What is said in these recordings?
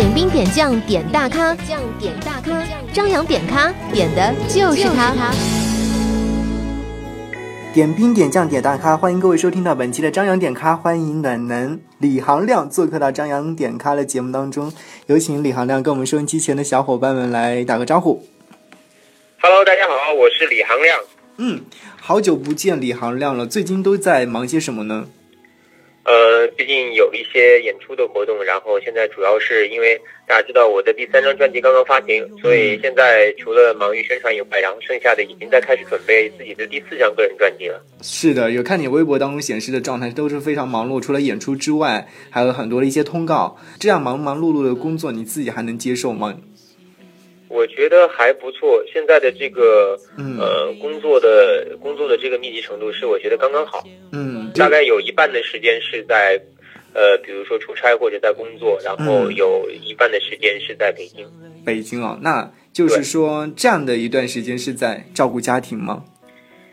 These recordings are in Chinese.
点兵点将点大咖，将点大咖，张扬点咖点的就是他。点兵点将点大咖，欢迎各位收听到本期的张扬点咖，欢迎暖男李行亮做客到张扬点咖的节目当中，有请李行亮跟我们收音机前的小伙伴们来打个招呼。Hello，大家好，我是李行亮。嗯，好久不见李行亮了，最近都在忙些什么呢？呃，最近有一些演出的活动，然后现在主要是因为大家知道我的第三张专辑刚刚发行，所以现在除了忙于宣传以外，然后剩下的已经在开始准备自己的第四张个人专辑了。是的，有看你微博当中显示的状态都是非常忙碌，除了演出之外，还有很多的一些通告。这样忙忙碌碌的工作，你自己还能接受吗？我觉得还不错，现在的这个嗯。呃工作的工作的这个密集程度是我觉得刚刚好，嗯，大概有一半的时间是在呃比如说出差或者在工作，然后嗯有一半的时间是在北京。北京啊，那就是说这样的一段时间是在照顾家庭吗？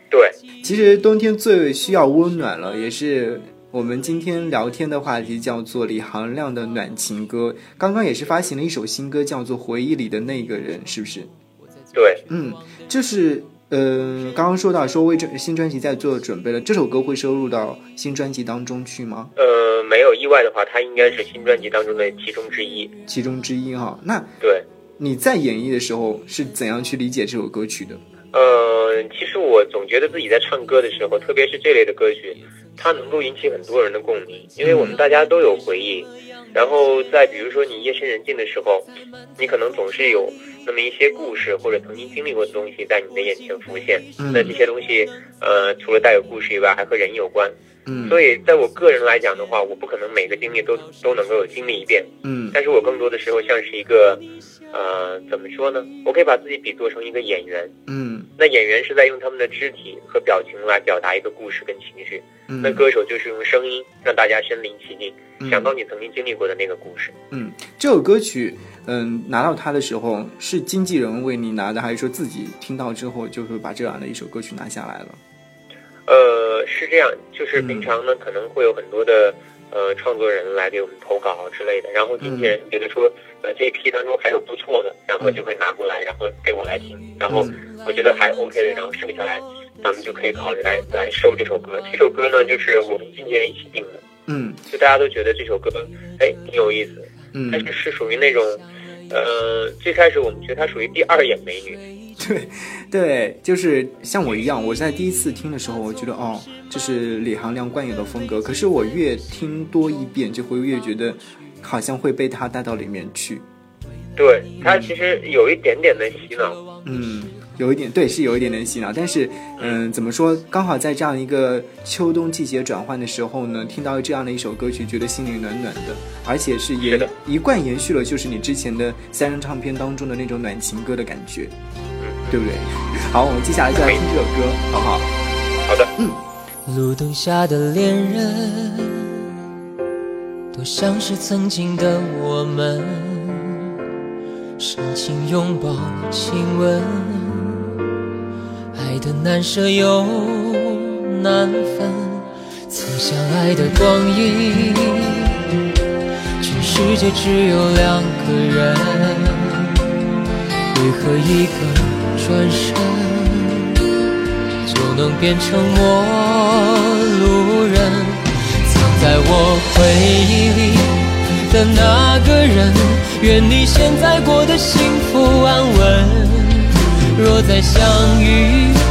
对，其实冬天最需要温暖了，也是我们今天聊天的话题，叫做李行亮的暖情歌。刚刚也是发行了一首新歌，叫做《回忆里的那个人》，是不是？对，嗯，就是呃，刚刚说到说为这新专辑在做准备了，这首歌会收录到新专辑当中去吗？呃，没有意外的话，它应该是新专辑当中的其中之一。其中之一哈。那对，你在演绎的时候是怎样去理解这首歌曲的？呃，其实我总觉得自己在唱歌的时候，特别是这类的歌曲，它能够引起很多人的共鸣，因为我们大家都有回忆。然后在比如说你夜深人静的时候，你可能总是有那么一些故事或者曾经经历过的东西在你的眼前浮现。嗯那这些东西，呃，除了带有故事以外，还和人有关。嗯所以在我个人来讲的话，我不可能每个经历都都能够有经历一遍。嗯但是我更多的时候像是一个，呃，怎么说呢？我可以把自己比作成一个演员。嗯那演员是在用他们的肢体和表情来表达一个故事跟情绪，嗯，那歌手就是用声音让大家身临其境，嗯想到你曾经经历过的那个故事。嗯，这首歌曲，嗯，拿到它的时候是经纪人为你拿的，还是说自己听到之后就会把这样的一首歌曲拿下来了？呃，是这样，就是嗯平常呢可能会有很多的呃创作人来给我们投稿之类的，然后经纪人觉得说，呃这一批当中还有不错的，然后就会拿过来，然后给我来听，然后我觉得还 OK 的，然后剩下来咱们就可以考虑来来收这首歌。这首歌呢就是我们经纪人一起定的，嗯。就大家都觉得这首歌哎挺有意思，嗯。但，是是属于那种，呃，最开始我们觉得她属于第二眼美女，对对，就是像我一样，我在第一次听的时候，我觉得哦，这是李行亮惯有的风格。可是我越听多一遍，就会越觉得好像会被他带到里面去。对她其实有一点点的洗脑，嗯，有一点对，是有一点点洗脑。但是，嗯，怎么说？刚好在这样一个秋冬季节转换的时候呢，听到这样的一首歌曲，觉得心里暖暖的，而且是也一贯延续了就是你之前的三张唱片当中的那种暖情歌的感觉，对不对？好，我们接下来就来听这首歌，好不好？好的，嗯路灯下的恋人，多像是曾经的我们，深情拥抱、亲吻，的难舍又难分。曾相爱的光阴，全世界只有两个人，为何一个转身？就能变成陌路人。藏在我回忆里的那个人，愿你现在过得幸福安稳。若再相遇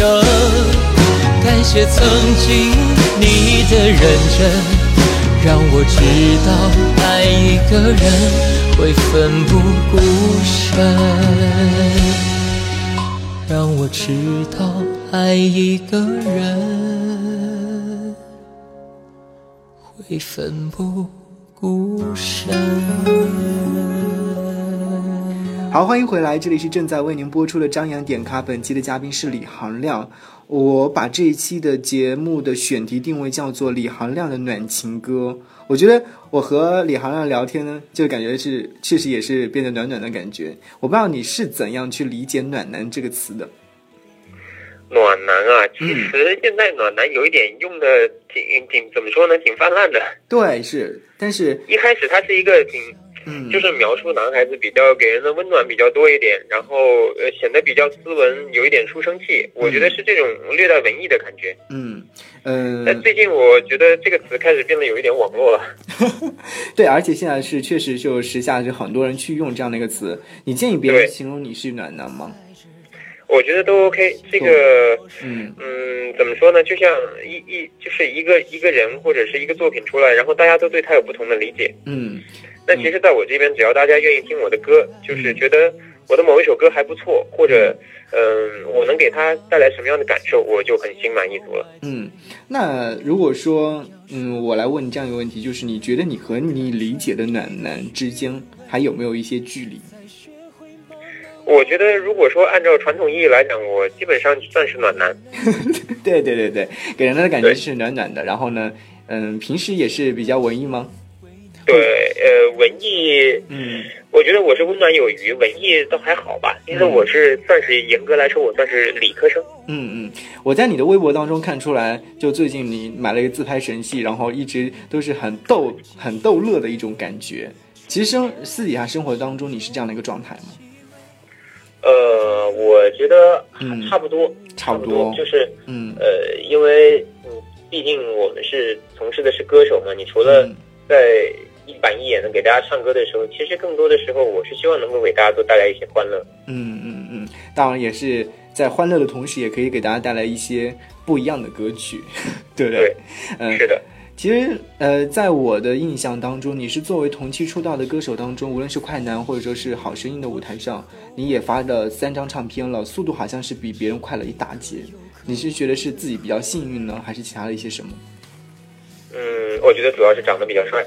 才算完整。感谢曾经你的认真，让我知道爱一个人会奋不顾身。让我知道爱一个人会奋不顾身。好，欢迎回来，这里是正在为您播出的张扬点咖，本期的嘉宾是李行亮。我把这一期的节目的选题定位叫做李行亮的暖情歌。我觉得我和李行亮聊天呢，就感觉是确实也是变得暖暖的感觉。我不知道你是怎样去理解“暖男”这个词的。暖男啊，其实现在暖男有一点用的挺挺怎么说呢，挺泛滥的。对，是，但是一开始它是一个挺。嗯，就是描述男孩子比较给人的温暖比较多一点，然后呃显得比较斯文，有一点书生气。我觉得是这种略带文艺的感觉。嗯嗯。但最近我觉得这个词开始变得有一点网络了。对，而且现在是确实就时下是很多人去用这样的一个词。你建议别人形容你是暖男吗？我觉得都 OK。这个嗯嗯，怎么说呢？就像一一就是一个一个人或者是一个作品出来，然后大家都对他有不同的理解。嗯。那其实，在我这边，只要大家愿意听我的歌，就是觉得我的某一首歌还不错，或者，嗯，我能给他带来什么样的感受，我就很心满意足了。嗯，那如果说，嗯，我来问你这样一个问题，就是你觉得你和你理解的暖男之间还有没有一些距离？我觉得，如果说按照传统意义来讲，我基本上算是暖男。对对对对，给人的感觉是暖暖的。然后呢，嗯，平时也是比较文艺吗？对，呃，文艺，嗯，我觉得我是温暖有余，文艺倒还好吧，因为我是算是严格来说，我算是理科生。嗯嗯，我在你的微博当中看出来，就最近你买了一个自拍神器，然后一直都是很逗、很逗乐的一种感觉。其实生私底下生活当中，你是这样的一个状态吗？呃，我觉得差不多，差不多，就是嗯，呃，因为嗯，毕竟我们是从事的是歌手嘛，你除了在一板一眼的给大家唱歌的时候，其实更多的时候，我是希望能够给大家都带来一些欢乐。嗯嗯嗯，当然也是在欢乐的同时，也可以给大家带来一些不一样的歌曲，对不对？嗯，是的。其实，呃，在我的印象当中，你是作为同期出道的歌手当中，无论是快男或者说是好声音的舞台上，你也发了三张唱片了，速度好像是比别人快了一大截。你是觉得是自己比较幸运呢，还是其他的一些什么？嗯，我觉得主要是长得比较帅，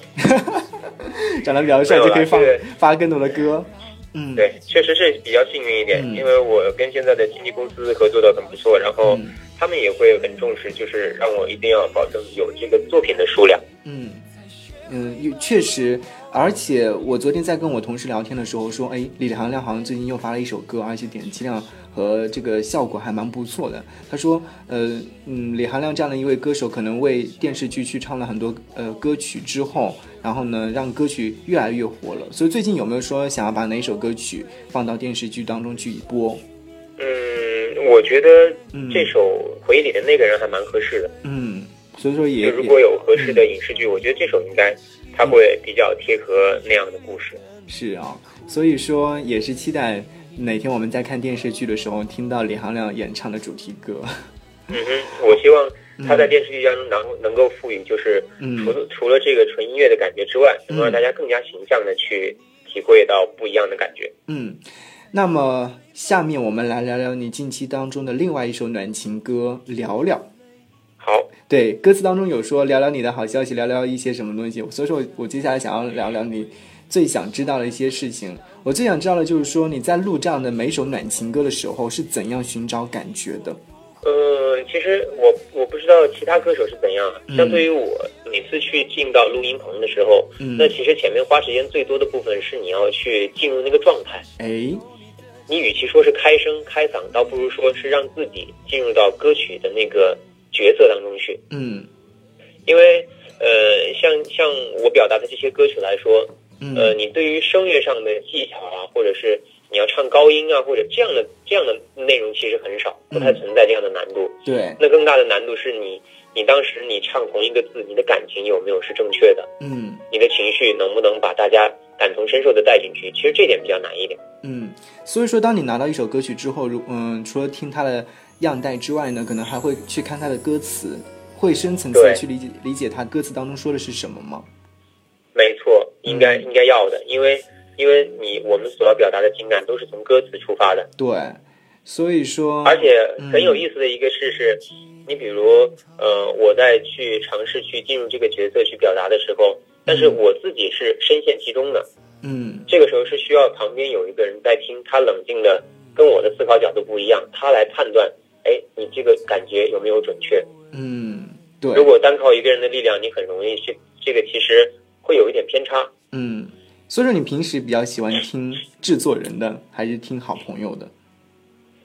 长得比较帅就可以发发更多的歌。嗯，对，确实是比较幸运一点，因为我跟现在的经纪公司合作的很不错，然后他们也会很重视，就是让我一定要保证有这个作品的数量。嗯，嗯，确实，而且我昨天在跟我同事聊天的时候说，哎，李行亮好像最近又发了一首歌，而且点击量和这个效果还蛮不错的。他说，呃，嗯，李行亮这样的一位歌手，可能为电视剧去唱了很多呃歌曲之后，然后呢，让歌曲越来越火了。所以最近有没有说想要把哪首歌曲放到电视剧当中去播？嗯，我觉得这首《回忆里的那个人》还蛮合适的。嗯，所以说也如果有合适的影视剧，我觉得这首应该它会比较贴合那样的故事。是啊，所以说也是期待哪天我们在看电视剧的时候听到李行亮演唱的主题歌。嗯哼，我希望他在电视剧当中能能够赋予，就是除了除了这个纯音乐的感觉之外，能够让大家更加形象的去体会到不一样的感觉。嗯，那么下面我们来聊聊你近期当中的另外一首暖情歌《聊聊》。好，对，歌词当中有说聊聊你的好消息，聊聊一些什么东西，所以说我我接下来想要聊聊你最想知道的一些事情。我最想知道的就是说你在录这样的每首暖情歌的时候是怎样寻找感觉的？呃，其实我我不知道其他歌手是怎样，相对于我每次去进到录音棚的时候，嗯那其实前面花时间最多的部分是你要去进入那个状态。哎，你与其说是开声开嗓，倒不如说是让自己进入到歌曲的那个角色当中去。嗯因为呃，像像我表达的这些歌曲来说，嗯呃，你对于声乐上的技巧啊，或者是你要唱高音啊，或者这样的这样的内容其实很少，不太存在这样的难度。对，那更大的难度是你，你当时你唱同一个字，你的感情有没有是正确的？嗯你的情绪能不能把大家感同身受的带进去？其实这点比较难一点。嗯，所以说当你拿到一首歌曲之后，如嗯，除了听它的样带之外呢，可能还会去看它的歌词，会深层次的去理解理解它歌词当中说的是什么吗？没错，应该嗯应该要的，因为因为你我们所要表达的情感都是从歌词出发的。对，所以说，而且嗯很有意思的一个事是，你比如呃，我在去尝试去进入这个角色去表达的时候，但是我自己是深陷其中的，嗯这个时候是需要旁边有一个人在听，他冷静的跟我的思考角度不一样，他来判断，哎，你这个感觉有没有准确？嗯，对，如果单靠一个人的力量，你很容易去这个其实会有一点偏差。嗯，所以说你平时比较喜欢听制作人的，还是听好朋友的？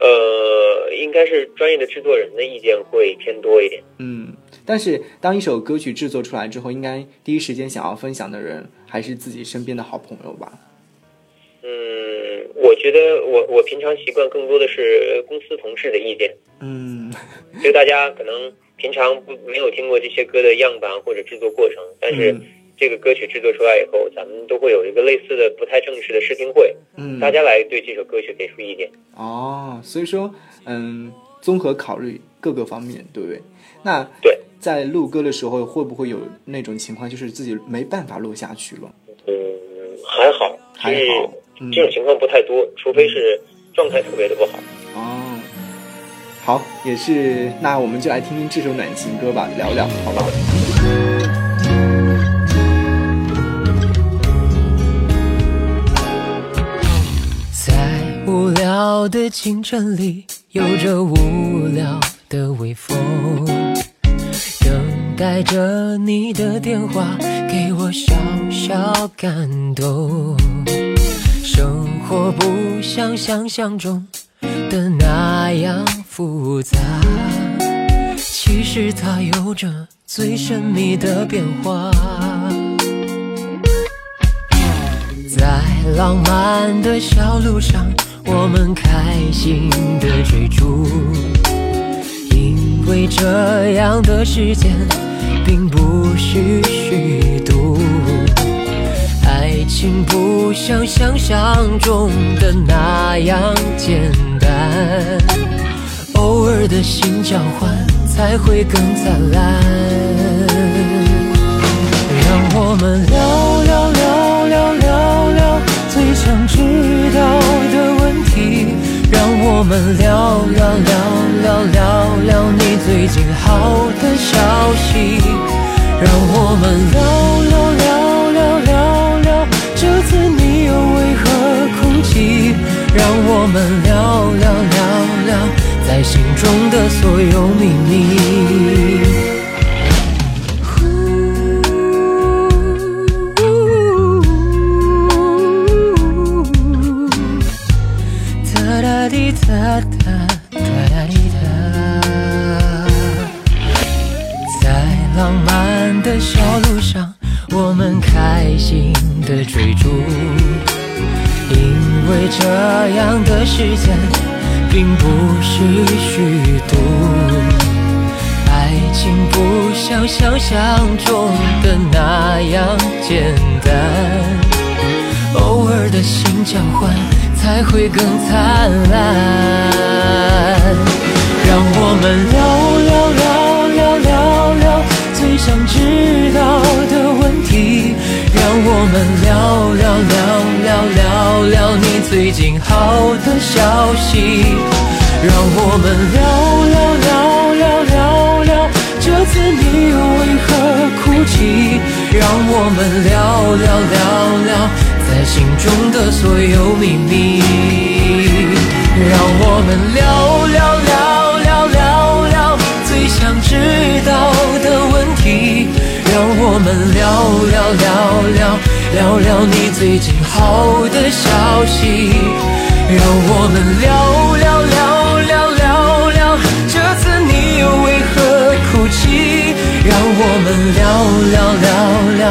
呃，应该是专业的制作人的意见会偏多一点。嗯，但是当一首歌曲制作出来之后，应该第一时间想要分享的人还是自己身边的好朋友吧？嗯，我觉得我我平常习惯更多的是公司同事的意见，嗯就大家可能平常不没有听过这些歌的样板或者制作过程，但是嗯这个歌曲制作出来以后，咱们都会有一个类似的不太正式的试听会，嗯，大家来对这首歌曲给出意见。哦，所以说，嗯，综合考虑各个方面，对不对？那对，在录歌的时候，会不会有那种情况，就是自己没办法录下去了？嗯，还好，还好嗯这种情况不太多，除非是状态特别的不好。哦，好，也是，那我们就来听听这首暖情歌吧，聊聊，好吧？无聊的清晨里，有着无聊的微风，等待着你的电话，给我小小感动。生活不像想象中的那样复杂，其实它有着最神秘的变化。在浪漫的小路上，我们开心的追逐，因为这样的时间并不是虚度。爱情不像想象中的那样简单，偶尔的心交换才会更灿烂。让我们聊聊聊聊聊聊最想知道，们聊聊聊聊聊聊你最近好的消息，让我们聊聊聊聊聊聊这次你又为何哭泣，让我们聊聊聊聊在心中的所有秘密。哒哒哒哒，在浪漫的小路上，我们开心的追逐，因为这样的时间并不是虚度。爱情不像想象中的那样简单，偶尔的心交换。才会更灿烂。让我们聊聊聊聊聊聊最想知道的问题，让我们聊聊聊聊聊聊你最近好的消息，让我们聊聊聊聊聊聊这次你为何哭泣，让我们聊聊聊聊心中的所有秘密，让我们聊聊聊聊聊聊最想知道的问题，让我们聊聊聊聊聊聊你最近好的消息，让我们聊聊聊聊聊聊这次你又为何哭泣，让我们聊聊聊聊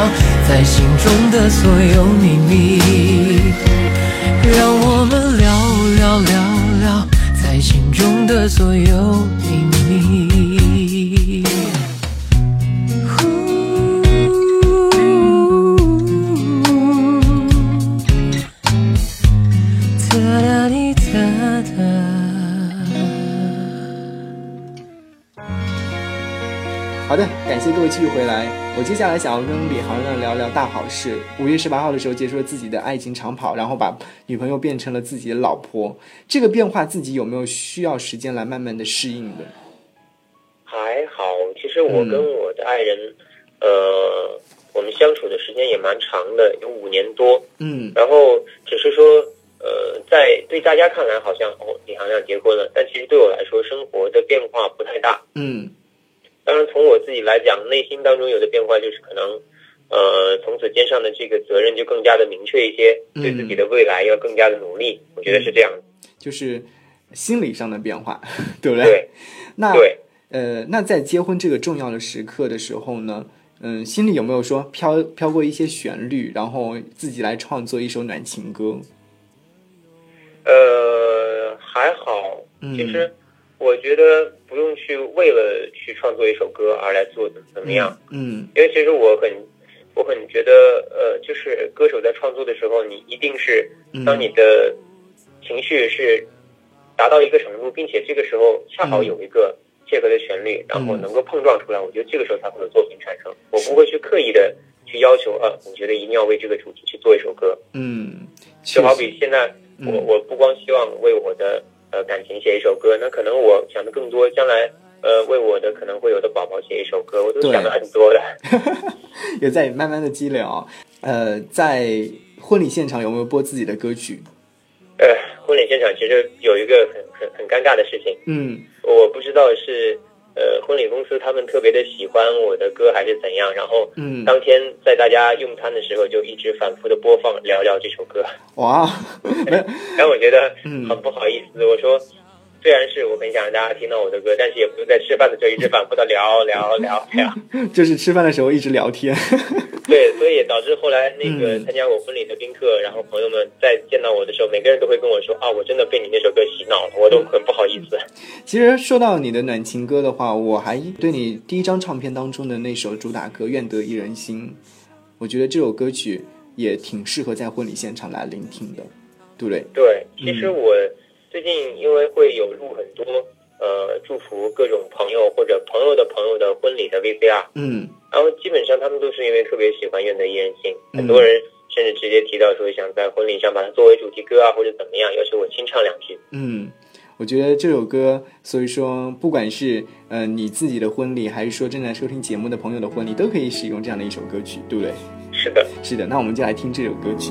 在心中的所有秘密，让我们聊聊聊聊在心中的所有秘密。感谢各位继续回来。我接下来想要跟李航亮聊聊大好事。五月十八号的时候结束了自己的爱情长跑，然后把女朋友变成了自己的老婆。这个变化自己有没有需要时间来慢慢的适应的？还好，其实我跟我的爱人，呃，我们相处的时间也蛮长的，有五年多。嗯然后只是说，呃，在对大家看来好像哦，李航亮结婚了，但其实对我来说，生活的变化不太大。嗯当然，从我自己来讲，内心当中有的变化就是可能，呃，从此肩上的这个责任就更加的明确一些，嗯对自己的未来要更加的努力。我觉得是这样。就是心理上的变化，对不对对那对，呃，那在结婚这个重要的时刻的时候呢，嗯，心里有没有说飘飘过一些旋律，然后自己来创作一首暖情歌？呃，还好。嗯其实我觉得不用去为了去创作一首歌而来做怎怎么样，嗯因为其实我很。我很觉得，呃，就是歌手在创作的时候，你一定是嗯。当你的情绪是达到一个程度，并且这个时候恰好有一个切合的旋律，然后能够碰撞出来，我觉得这个时候才会有作品产生。我不会去刻意的去要求，啊，我觉得一定要为这个主题去做一首歌。嗯，就好比现在，嗯。我我不光希望为我的呃感情写一首歌，那可能我想的更多，将来呃为我的可能会有的宝宝写一首歌，我都想的很多的。也在慢慢的积累啊。呃，在婚礼现场有没有播自己的歌曲？呃，婚礼现场其实有一个很很很尴尬的事情，嗯我不知道是呃婚礼公司他们特别的喜欢我的歌还是怎样，然后嗯，当天在大家用餐的时候就一直反复的播放《聊聊》这首歌，哇，然后我觉得嗯。很不好意思，我说。虽然是我很想让大家听到我的歌，但是也不用在吃饭的时候一直反复的聊聊聊聊。就是吃饭的时候一直聊天。对，所以导致后来那个嗯参加我婚礼的宾客，然后朋友们在见到我的时候，每个人都会跟我说啊，我真的被你那首歌洗脑了，我都很不好意思。其实说到你的暖情歌的话，我还对你第一张唱片当中的那首主打歌《愿得一人心》，我觉得这首歌曲也挺适合在婚礼现场来聆听的，对不对？对，其实我最近因为会有录很多呃祝福各种朋友或者朋友的朋友的婚礼的 VCR，嗯然后基本上他们都是因为特别喜欢《愿得一人心》，嗯很多人甚至直接提到说想在婚礼上把它作为主题歌啊，或者怎么样，要求我清唱两句。嗯，我觉得这首歌，所以说不管是呃你自己的婚礼，还是说正在收听节目的朋友的婚礼，都可以使用这样的一首歌曲，对不对？是的，是的，那我们就来听这首歌曲。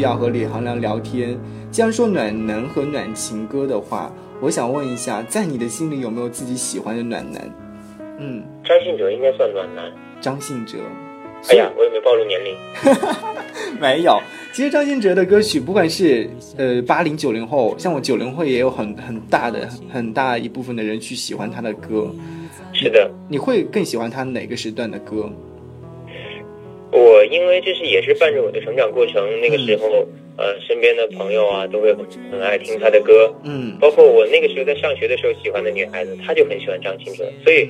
要和李行亮聊天。既然说暖男和暖情歌的话，我想问一下，在你的心里有没有自己喜欢的暖男？嗯，张信哲应该算暖男。张信哲。哎呀，我有没有暴露年龄？没有。其实张信哲的歌曲，不管是呃八零九零后，像我九零后也有很很大的很大一部分的人去喜欢他的歌。是的。你会更喜欢他哪个时段的歌？我因为这是也是伴着我的成长过程，那个时候，呃，身边的朋友啊都会很很爱听他的歌，嗯，包括我那个时候在上学的时候喜欢的女孩子，她就很喜欢张信哲，所以，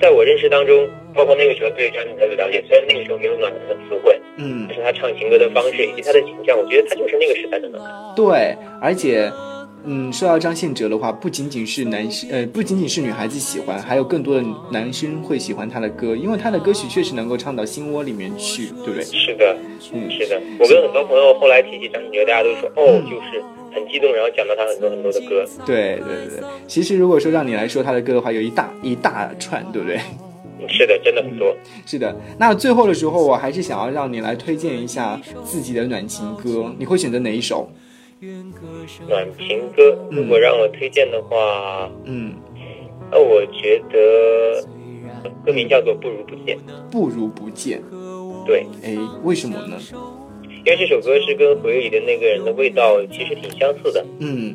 在我认识当中，包括那个时候对张信哲的了解，虽然那个时候没有暖男的词汇，嗯，但是他唱情歌的方式以及他的形象，我觉得他就是那个时代的暖男。对，而且。嗯，说到张信哲的话，不仅仅是男生，呃，不仅仅是女孩子喜欢，还有更多的男生会喜欢他的歌，因为他的歌曲确实能够唱到心窝里面去，对不对？是的，嗯，是的。我跟很多朋友后来提起张信哲，大家都说，哦，就是很激动，然后讲到他很多很多的歌。对对对对，其实如果说让你来说他的歌的话，有一大一大串，对不对？是的，真的很多。是的，那最后的时候，我还是想要让你来推荐一下自己的暖情歌，你会选择哪一首？暖情歌，如果让我推荐的话，嗯，那我觉得歌名叫做《不如不见》。不如不见。对，哎，为什么呢？因为这首歌是跟回忆里的那个人的味道其实挺相似的。嗯，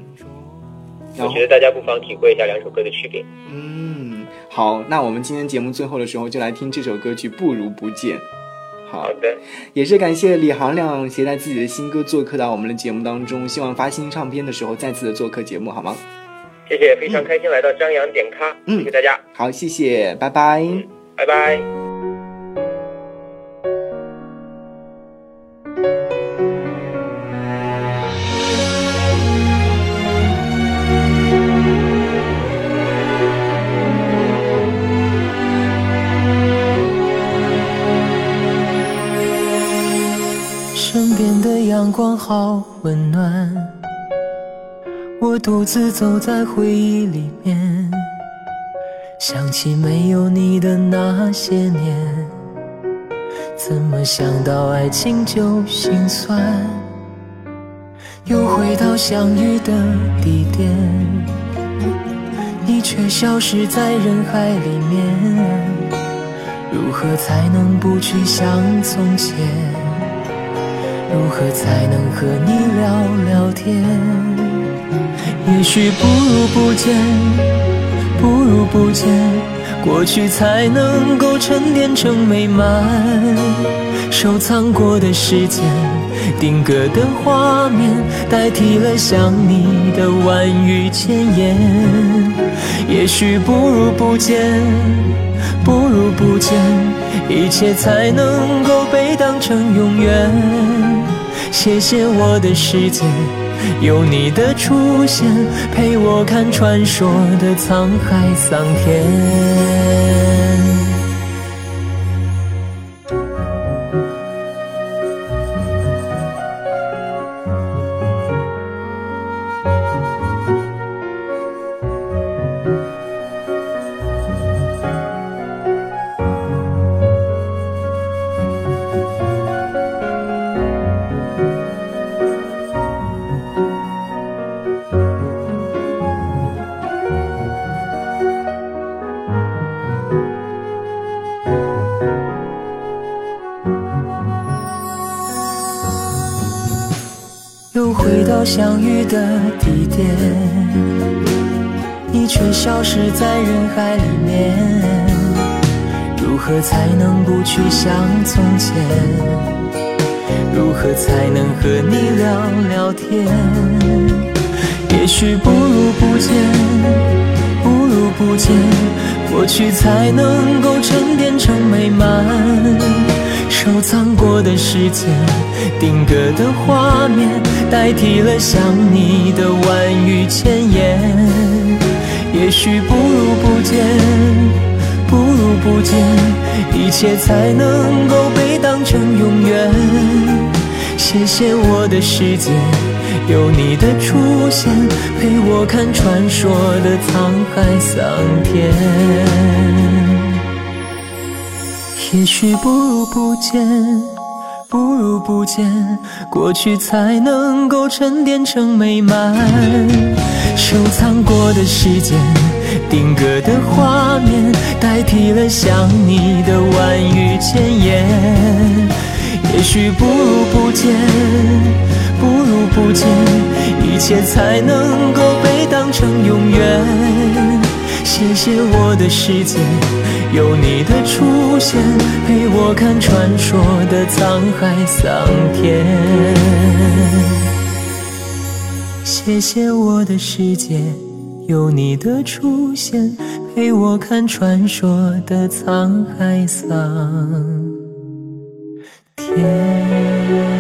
我觉得大家不妨体会一下两首歌的区别。嗯，好，那我们今天节目最后的时候就来听这首歌曲《不如不见》。好好，的，也是感谢李行亮携带自己的新歌做客到我们的节目当中，希望发新唱片的时候再次的做客节目，好吗？谢谢，非常开心来到张扬点咖，嗯谢谢大家，好，谢谢，拜拜。拜拜。身边的阳光好温暖，我独自走在回忆里面，想起没有你的那些年，怎么想到爱情就心酸？又回到相遇的地点，你却消失在人海里面，如何才能不去想从前？如何才能和你聊聊天？也许不如不见，不如不见，过去才能够沉淀成美满。收藏过的时间，定格的画面，代替了想你的万语千言。也许不如不见，不如不见，一切才能够被当成永远。谢谢我的世界，有你的出现，陪我看传说的沧海桑田。却消失在人海里面。如何才能不去想从前？如何才能和你聊聊天？也许不如不见，不如不见，过去才能够沉淀成美满。收藏过的时间，定格的画面，代替了想你的万语千言。也许不如不见，不如不见，一切才能够被当成永远。谢谢我的世界，有你的出现，陪我看传说的沧海桑田。也许不如不见，不如不见，过去才能够沉淀成美满。收藏过的时间，定格的画面，代替了想你的万语千言。也许不如不见，不如不见，一切才能够被当成永远。谢谢我的世界，有你的出现，陪我看传说的沧海桑田。谢谢我的世界，有你的出现，陪我看传说的沧海桑田。